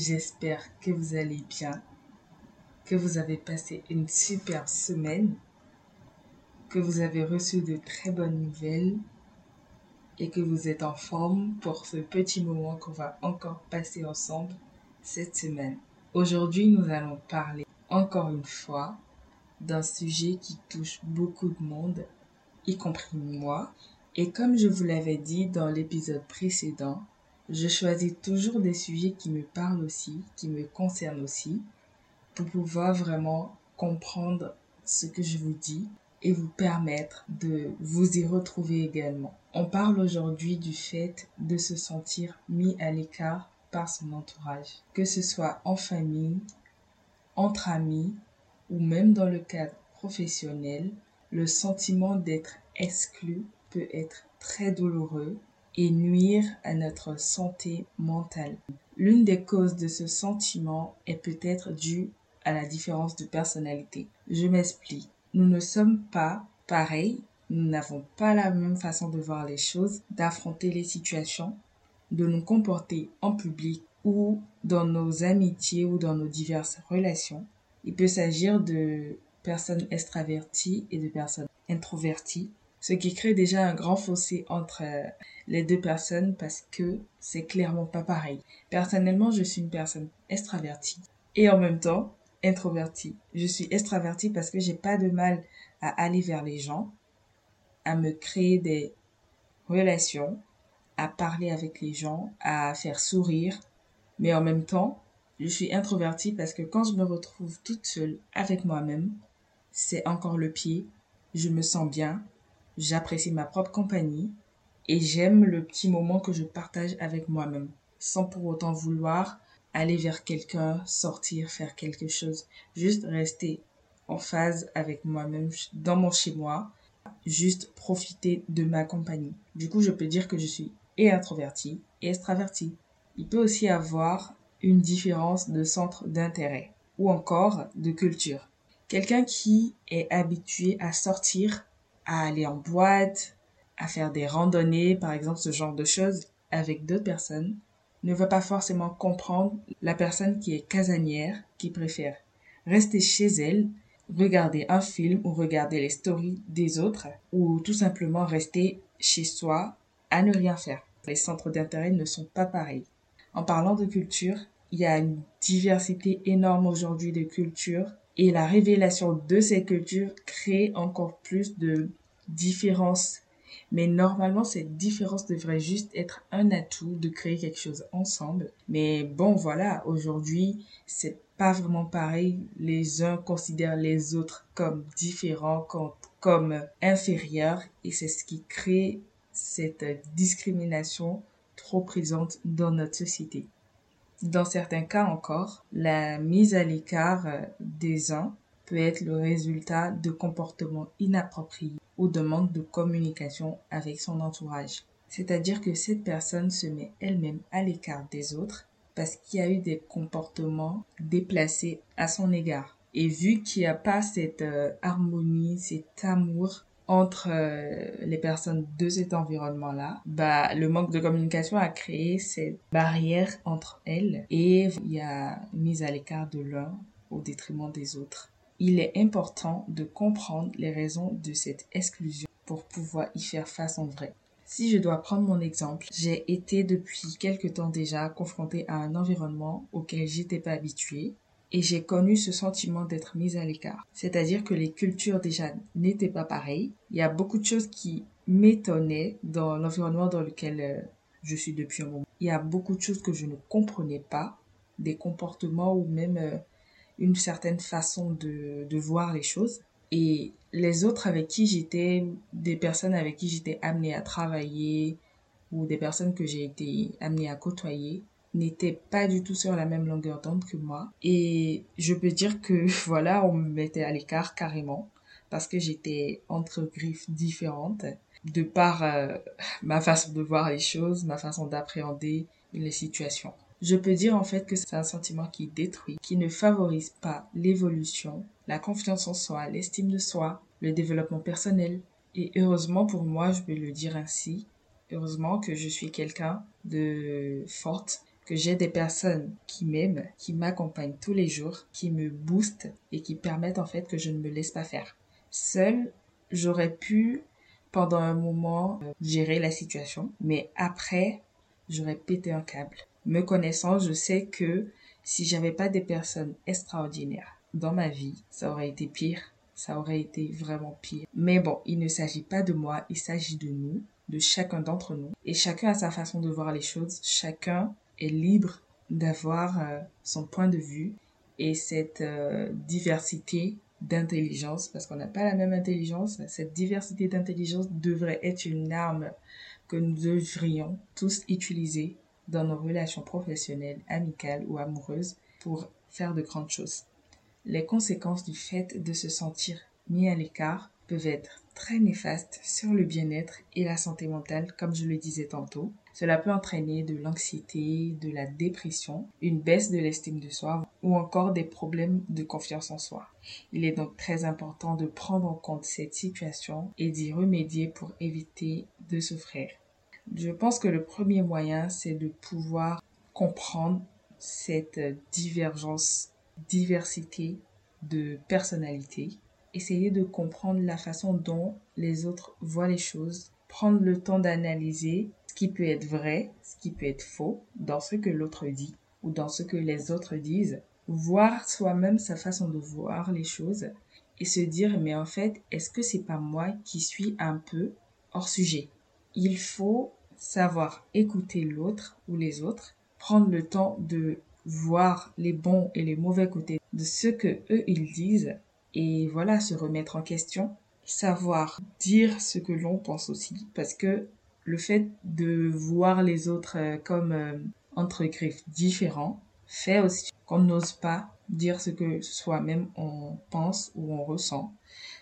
j'espère que vous allez bien, que vous avez passé une superbe semaine, que vous avez reçu de très bonnes nouvelles et que vous êtes en forme pour ce petit moment qu'on va encore passer ensemble cette semaine. Aujourd'hui, nous allons parler encore une fois d'un sujet qui touche beaucoup de monde, y compris moi. Et comme je vous l'avais dit dans l'épisode précédent, je choisis toujours des sujets qui me parlent aussi, qui me concernent aussi, pour pouvoir vraiment comprendre ce que je vous dis et vous permettre de vous y retrouver également. On parle aujourd'hui du fait de se sentir mis à l'écart par son entourage, que ce soit en famille, entre amis ou même dans le cadre professionnel, le sentiment d'être exclu peut être très douloureux et nuire à notre santé mentale. L'une des causes de ce sentiment est peut-être due à la différence de personnalité. Je m'explique. Nous ne sommes pas pareils, nous n'avons pas la même façon de voir les choses, d'affronter les situations, de nous comporter en public ou dans nos amitiés ou dans nos diverses relations. Il peut s'agir de personnes extraverties et de personnes introverties ce qui crée déjà un grand fossé entre euh, les deux personnes parce que c'est clairement pas pareil. Personnellement, je suis une personne extravertie et en même temps introvertie. Je suis extravertie parce que j'ai pas de mal à aller vers les gens, à me créer des relations, à parler avec les gens, à faire sourire, mais en même temps, je suis introvertie parce que quand je me retrouve toute seule avec moi-même, c'est encore le pied, je me sens bien, j'apprécie ma propre compagnie et j'aime le petit moment que je partage avec moi-même, sans pour autant vouloir aller vers quelqu'un, sortir, faire quelque chose, juste rester en phase avec moi-même dans mon chez-moi, juste profiter de ma compagnie. Du coup, je peux dire que je suis et introvertie et extravertie. Il peut aussi avoir une différence de centre d'intérêt ou encore de culture. Quelqu'un qui est habitué à sortir à aller en boîte, à faire des randonnées, par exemple, ce genre de choses avec d'autres personnes, ne va pas forcément comprendre la personne qui est casanière, qui préfère rester chez elle, regarder un film ou regarder les stories des autres, ou tout simplement rester chez soi à ne rien faire. Les centres d'intérêt ne sont pas pareils. En parlant de culture, il y a une diversité énorme aujourd'hui de cultures et la révélation de ces cultures crée encore plus de différence. Mais normalement, cette différence devrait juste être un atout de créer quelque chose ensemble. Mais bon, voilà, aujourd'hui, c'est pas vraiment pareil. Les uns considèrent les autres comme différents, comme, comme inférieurs. Et c'est ce qui crée cette discrimination trop présente dans notre société. Dans certains cas encore, la mise à l'écart des uns peut être le résultat de comportements inappropriés ou de manque de communication avec son entourage. C'est-à-dire que cette personne se met elle-même à l'écart des autres parce qu'il y a eu des comportements déplacés à son égard. Et vu qu'il n'y a pas cette euh, harmonie, cet amour entre euh, les personnes de cet environnement-là, bah, le manque de communication a créé cette barrière entre elles et il y a mise à l'écart de l'un au détriment des autres il est important de comprendre les raisons de cette exclusion pour pouvoir y faire face en vrai. Si je dois prendre mon exemple, j'ai été depuis quelque temps déjà confrontée à un environnement auquel j'étais pas habituée et j'ai connu ce sentiment d'être mise à l'écart. C'est-à-dire que les cultures déjà n'étaient pas pareilles. Il y a beaucoup de choses qui m'étonnaient dans l'environnement dans lequel euh, je suis depuis un moment. Il y a beaucoup de choses que je ne comprenais pas, des comportements ou même euh, une certaine façon de, de voir les choses. Et les autres avec qui j'étais, des personnes avec qui j'étais amenée à travailler ou des personnes que j'ai été amenée à côtoyer n'étaient pas du tout sur la même longueur d'onde que moi. Et je peux dire que voilà, on me mettait à l'écart carrément parce que j'étais entre griffes différentes de par euh, ma façon de voir les choses, ma façon d'appréhender les situations. Je peux dire en fait que c'est un sentiment qui détruit, qui ne favorise pas l'évolution, la confiance en soi, l'estime de soi, le développement personnel. Et heureusement pour moi, je peux le dire ainsi, heureusement que je suis quelqu'un de forte, que j'ai des personnes qui m'aiment, qui m'accompagnent tous les jours, qui me boostent et qui permettent en fait que je ne me laisse pas faire. Seule, j'aurais pu pendant un moment gérer la situation, mais après, j'aurais pété un câble. Me connaissant, je sais que si j'avais pas des personnes extraordinaires dans ma vie, ça aurait été pire. Ça aurait été vraiment pire. Mais bon, il ne s'agit pas de moi, il s'agit de nous, de chacun d'entre nous. Et chacun a sa façon de voir les choses. Chacun est libre d'avoir euh, son point de vue et cette euh, diversité d'intelligence, parce qu'on n'a pas la même intelligence, cette diversité d'intelligence devrait être une arme que nous devrions tous utiliser dans nos relations professionnelles, amicales ou amoureuses pour faire de grandes choses. Les conséquences du fait de se sentir mis à l'écart peuvent être très néfastes sur le bien-être et la santé mentale, comme je le disais tantôt. Cela peut entraîner de l'anxiété, de la dépression, une baisse de l'estime de soi ou encore des problèmes de confiance en soi. Il est donc très important de prendre en compte cette situation et d'y remédier pour éviter de souffrir. Je pense que le premier moyen, c'est de pouvoir comprendre cette divergence, diversité de personnalité. Essayer de comprendre la façon dont les autres voient les choses. Prendre le temps d'analyser ce qui peut être vrai, ce qui peut être faux dans ce que l'autre dit ou dans ce que les autres disent. Voir soi-même sa façon de voir les choses et se dire mais en fait, est-ce que c'est pas moi qui suis un peu hors sujet? Il faut savoir écouter l'autre ou les autres, prendre le temps de voir les bons et les mauvais côtés de ce que eux ils disent et voilà se remettre en question, savoir dire ce que l'on pense aussi parce que le fait de voir les autres euh, comme euh, entre griffes différents fait aussi qu'on n'ose pas dire ce que soi-même on pense ou on ressent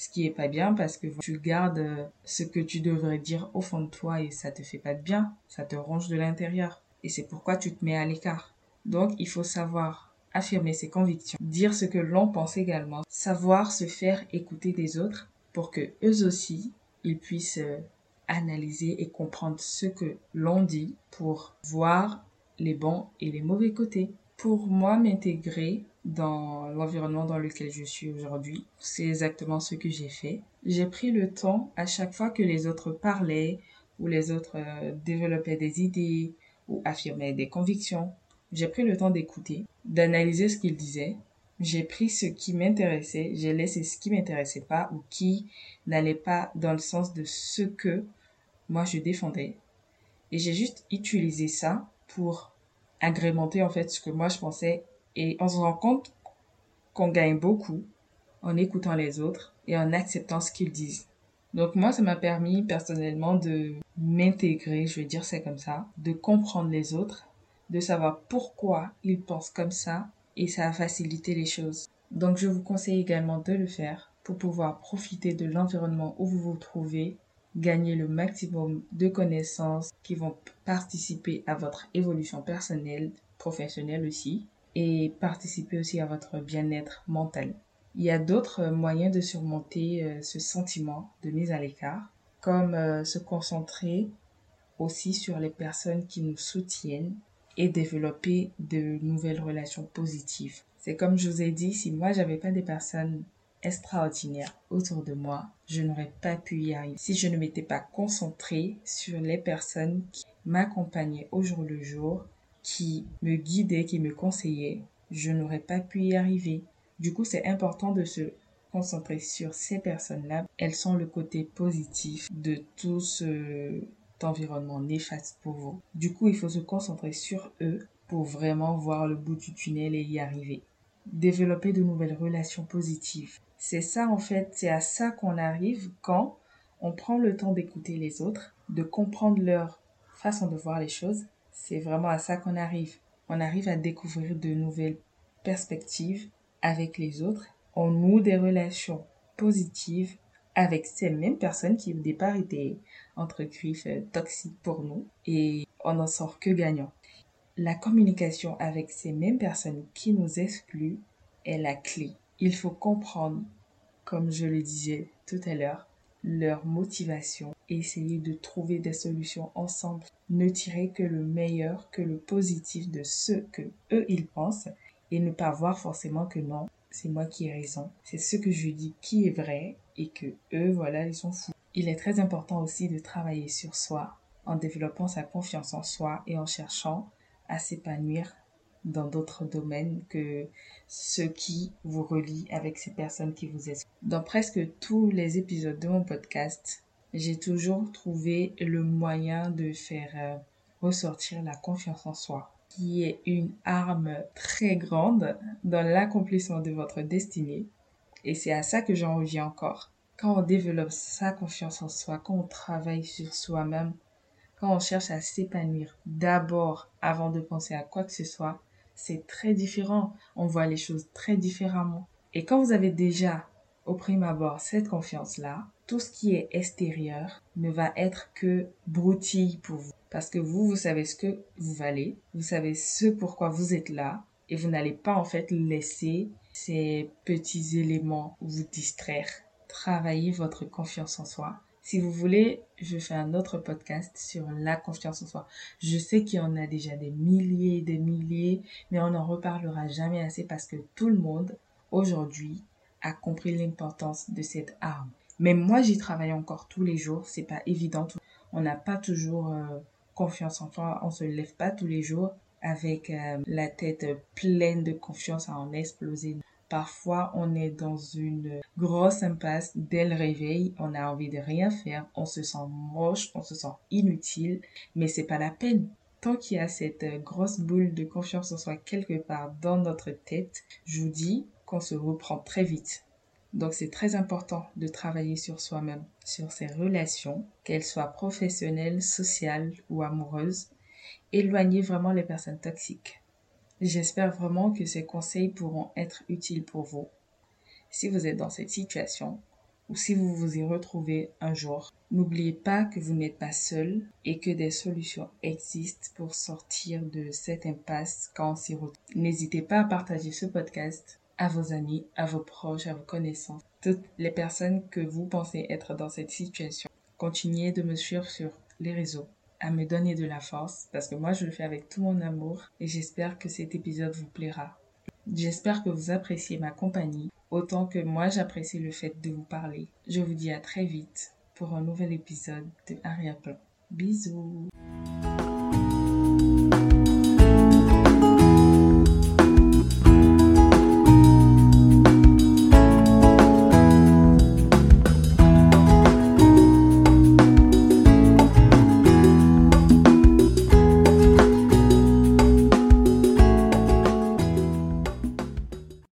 ce qui est pas bien parce que tu gardes euh, ce que tu devrais dire au fond de toi et ça te fait pas de bien, ça te ronge de l'intérieur et c'est pourquoi tu te mets à l'écart. Donc il faut savoir affirmer ses convictions, dire ce que l'on pense également, savoir se faire écouter des autres pour que eux aussi ils puissent euh, analyser et comprendre ce que l'on dit pour voir les bons et les mauvais côtés. Pour moi, m'intégrer dans l'environnement dans lequel je suis aujourd'hui. C'est exactement ce que j'ai fait. J'ai pris le temps à chaque fois que les autres parlaient ou les autres euh, développaient des idées ou affirmaient des convictions. J'ai pris le temps d'écouter, d'analyser ce qu'ils disaient. J'ai pris ce qui m'intéressait, j'ai laissé ce qui m'intéressait pas ou qui n'allait pas dans le sens de ce que moi je défendais. Et j'ai juste utilisé ça pour agrémenter en fait ce que moi je pensais et on se rend compte qu'on gagne beaucoup en écoutant les autres et en acceptant ce qu'ils disent. Donc moi, ça m'a permis personnellement de m'intégrer, je vais dire c'est comme ça, de comprendre les autres, de savoir pourquoi ils pensent comme ça et ça a facilité les choses. Donc je vous conseille également de le faire pour pouvoir profiter de l'environnement où vous vous trouvez, gagner le maximum de connaissances qui vont participer à votre évolution personnelle, professionnelle aussi, et participer aussi à votre bien-être mental. Il y a d'autres moyens de surmonter euh, ce sentiment de mise à l'écart, comme euh, se concentrer aussi sur les personnes qui nous soutiennent et développer de nouvelles relations positives. C'est comme je vous ai dit, si moi j'avais pas des personnes extraordinaires autour de moi, je n'aurais pas pu y arriver. Si je ne m'étais pas concentrée sur les personnes qui m'accompagnaient au jour le jour, qui me guidait, qui me conseillait, je n'aurais pas pu y arriver. Du coup, c'est important de se concentrer sur ces personnes-là. Elles sont le côté positif de tout cet environnement néfaste pour vous. Du coup, il faut se concentrer sur eux pour vraiment voir le bout du tunnel et y arriver. Développer de nouvelles relations positives. C'est ça en fait, c'est à ça qu'on arrive quand on prend le temps d'écouter les autres, de comprendre leur façon de voir les choses c'est vraiment à ça qu'on arrive. On arrive à découvrir de nouvelles perspectives avec les autres. On noue des relations positives avec ces mêmes personnes qui au départ étaient entre griffes euh, toxiques pour nous et on n'en sort que gagnant. La communication avec ces mêmes personnes qui nous excluent est la clé. Il faut comprendre, comme je le disais tout à l'heure, leur motivation et essayer de trouver des solutions ensemble. Ne tirer que le meilleur, que le positif de ce que eux ils pensent et ne pas voir forcément que non, c'est moi qui ai raison. C'est ce que je dis qui est vrai et que eux, voilà, ils sont fous. Il est très important aussi de travailler sur soi en développant sa confiance en soi et en cherchant à s'épanouir dans d'autres domaines que ceux qui vous relient avec ces personnes qui vous aident. Dans presque tous les épisodes de mon podcast, j'ai toujours trouvé le moyen de faire euh, ressortir la confiance en soi, qui est une arme très grande dans l'accomplissement de votre destinée. Et c'est à ça que j'en reviens encore. Quand on développe sa confiance en soi, quand on travaille sur soi-même, quand on cherche à s'épanouir d'abord avant de penser à quoi que ce soit, c'est très différent. On voit les choses très différemment. Et quand vous avez déjà, au prime abord, cette confiance-là, tout ce qui est extérieur ne va être que broutille pour vous. Parce que vous, vous savez ce que vous valez, vous savez ce pourquoi vous êtes là, et vous n'allez pas en fait laisser ces petits éléments vous distraire. Travaillez votre confiance en soi si vous voulez, je fais un autre podcast sur la confiance en soi. Je sais qu'il y en a déjà des milliers et des milliers, mais on n'en reparlera jamais assez parce que tout le monde, aujourd'hui, a compris l'importance de cette arme. Mais moi, j'y travaille encore tous les jours. C'est pas évident. On n'a pas toujours euh, confiance en soi. On se lève pas tous les jours avec euh, la tête pleine de confiance à en exploser. Parfois, on est dans une grosse impasse dès le réveil, on a envie de rien faire, on se sent moche, on se sent inutile, mais c'est pas la peine. Tant qu'il y a cette grosse boule de confiance en soi quelque part dans notre tête, je vous dis qu'on se reprend très vite. Donc c'est très important de travailler sur soi-même, sur ses relations, qu'elles soient professionnelles, sociales ou amoureuses. Éloigner vraiment les personnes toxiques. J'espère vraiment que ces conseils pourront être utiles pour vous. Si vous êtes dans cette situation ou si vous vous y retrouvez un jour, n'oubliez pas que vous n'êtes pas seul et que des solutions existent pour sortir de cette impasse quand on s'y retrouve. N'hésitez pas à partager ce podcast à vos amis, à vos proches, à vos connaissances, toutes les personnes que vous pensez être dans cette situation. Continuez de me suivre sur les réseaux à me donner de la force parce que moi je le fais avec tout mon amour et j'espère que cet épisode vous plaira. J'espère que vous appréciez ma compagnie autant que moi j'apprécie le fait de vous parler. Je vous dis à très vite pour un nouvel épisode de Plan. Bisous